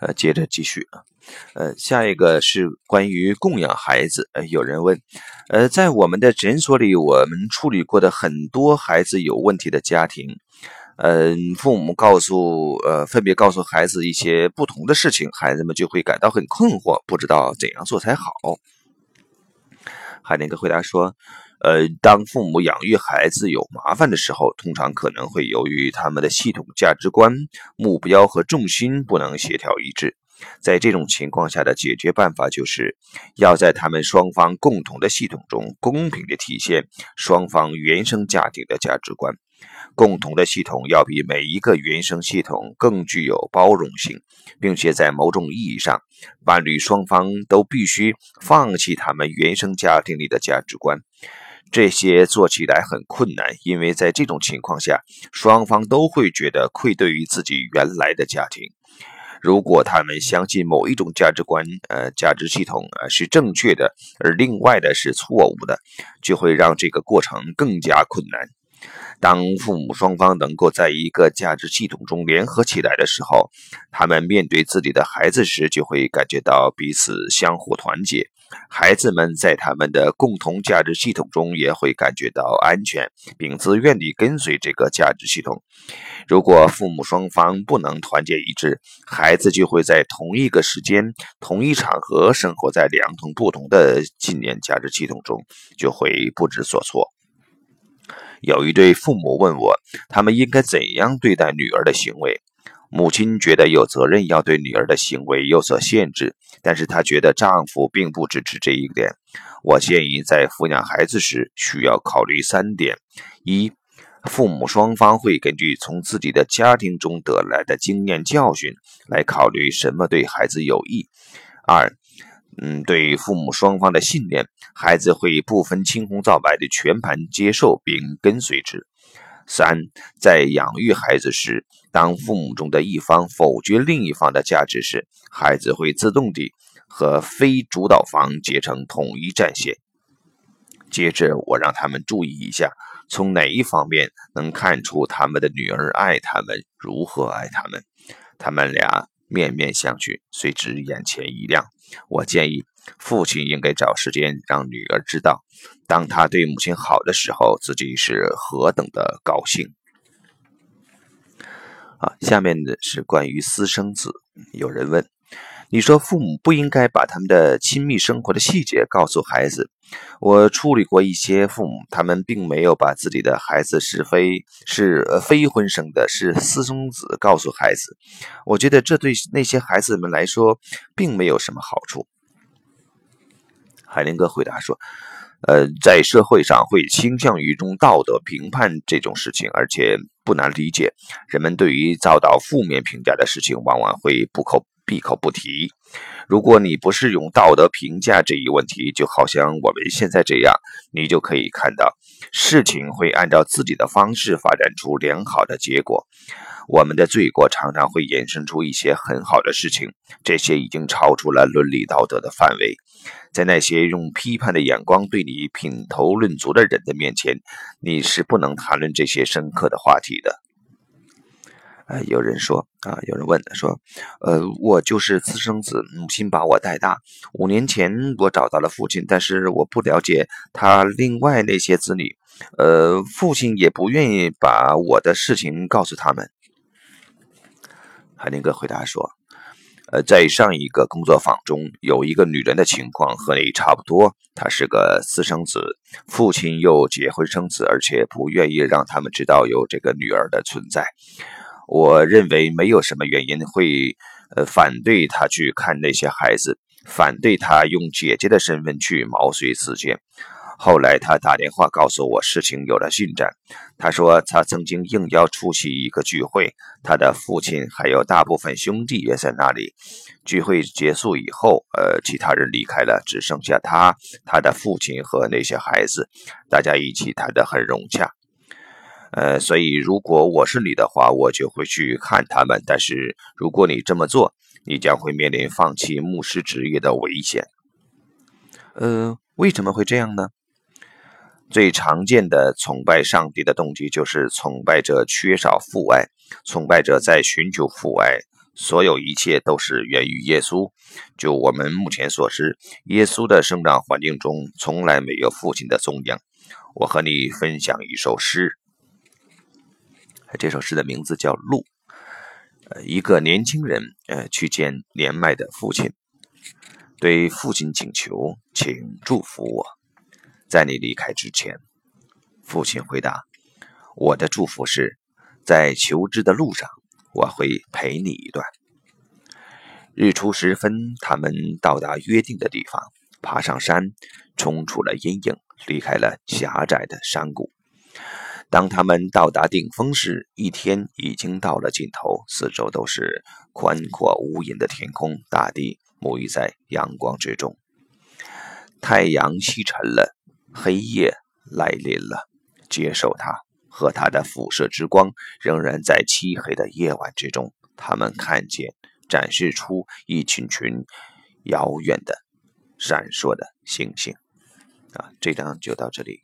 呃，接着继续啊，呃，下一个是关于供养孩子。呃，有人问，呃，在我们的诊所里，我们处理过的很多孩子有问题的家庭，嗯，父母告诉呃，分别告诉孩子一些不同的事情，孩子们就会感到很困惑，不知道怎样做才好。海林格回答说。呃，当父母养育孩子有麻烦的时候，通常可能会由于他们的系统价值观、目标和重心不能协调一致。在这种情况下的解决办法，就是要在他们双方共同的系统中公平地体现双方原生家庭的价值观。共同的系统要比每一个原生系统更具有包容性，并且在某种意义上，伴侣双方都必须放弃他们原生家庭里的价值观。这些做起来很困难，因为在这种情况下，双方都会觉得愧对于自己原来的家庭。如果他们相信某一种价值观、呃价值系统呃是正确的，而另外的是错误的，就会让这个过程更加困难。当父母双方能够在一个价值系统中联合起来的时候，他们面对自己的孩子时，就会感觉到彼此相互团结。孩子们在他们的共同价值系统中也会感觉到安全，并自愿地跟随这个价值系统。如果父母双方不能团结一致，孩子就会在同一个时间、同一场合生活在两种不同的信念价值系统中，就会不知所措。有一对父母问我，他们应该怎样对待女儿的行为。母亲觉得有责任要对女儿的行为有所限制，但是她觉得丈夫并不支持这一点。我建议在抚养孩子时需要考虑三点：一、父母双方会根据从自己的家庭中得来的经验教训来考虑什么对孩子有益；二、嗯，对父母双方的信念，孩子会不分青红皂白的全盘接受并跟随之。三，在养育孩子时，当父母中的一方否决另一方的价值时，孩子会自动地和非主导方结成统一战线。接着，我让他们注意一下，从哪一方面能看出他们的女儿爱他们，如何爱他们。他们俩面面相觑，随之眼前一亮。我建议。父亲应该找时间让女儿知道，当他对母亲好的时候，自己是何等的高兴。啊，下面的是关于私生子。有人问，你说父母不应该把他们的亲密生活的细节告诉孩子。我处理过一些父母，他们并没有把自己的孩子是非是非婚生的，是私生子告诉孩子。我觉得这对那些孩子们来说，并没有什么好处。海林哥回答说：“呃，在社会上会倾向于用道德评判这种事情，而且不难理解。人们对于遭到负面评价的事情，往往会不口闭口不提。如果你不是用道德评价这一问题，就好像我们现在这样，你就可以看到事情会按照自己的方式发展出良好的结果。”我们的罪过常常会衍生出一些很好的事情，这些已经超出了伦理道德的范围。在那些用批判的眼光对你品头论足的人的面前，你是不能谈论这些深刻的话题的。呃，有人说啊，有人问说，呃，我就是私生子，母亲把我带大。五年前我找到了父亲，但是我不了解他另外那些子女，呃，父亲也不愿意把我的事情告诉他们。海宁格回答说：“呃，在上一个工作坊中，有一个女人的情况和你差不多。她是个私生子，父亲又结婚生子，而且不愿意让他们知道有这个女儿的存在。我认为没有什么原因会，呃，反对他去看那些孩子，反对他用姐姐的身份去毛遂自荐。”后来他打电话告诉我事情有了进展。他说他曾经应邀出席一个聚会，他的父亲还有大部分兄弟也在那里。聚会结束以后，呃，其他人离开了，只剩下他、他的父亲和那些孩子，大家一起谈得很融洽。呃，所以如果我是你的话，我就会去看他们。但是如果你这么做，你将会面临放弃牧师职业的危险。呃，为什么会这样呢？最常见的崇拜上帝的动机就是崇拜者缺少父爱，崇拜者在寻求父爱，所有一切都是源于耶稣。就我们目前所知，耶稣的生长环境中从来没有父亲的踪影。我和你分享一首诗，这首诗的名字叫《路》。呃，一个年轻人呃去见年迈的父亲，对父亲请求，请祝福我，在你离开之前。父亲回答：“我的祝福是，在求知的路上。”我会陪你一段。日出时分，他们到达约定的地方，爬上山，冲出了阴影，离开了狭窄的山谷。当他们到达顶峰时，一天已经到了尽头，四周都是宽阔无垠的天空，大地沐浴在阳光之中。太阳西沉了，黑夜来临了，接受它。和它的辐射之光仍然在漆黑的夜晚之中，他们看见展示出一群群遥远的闪烁的星星。啊，这章就到这里。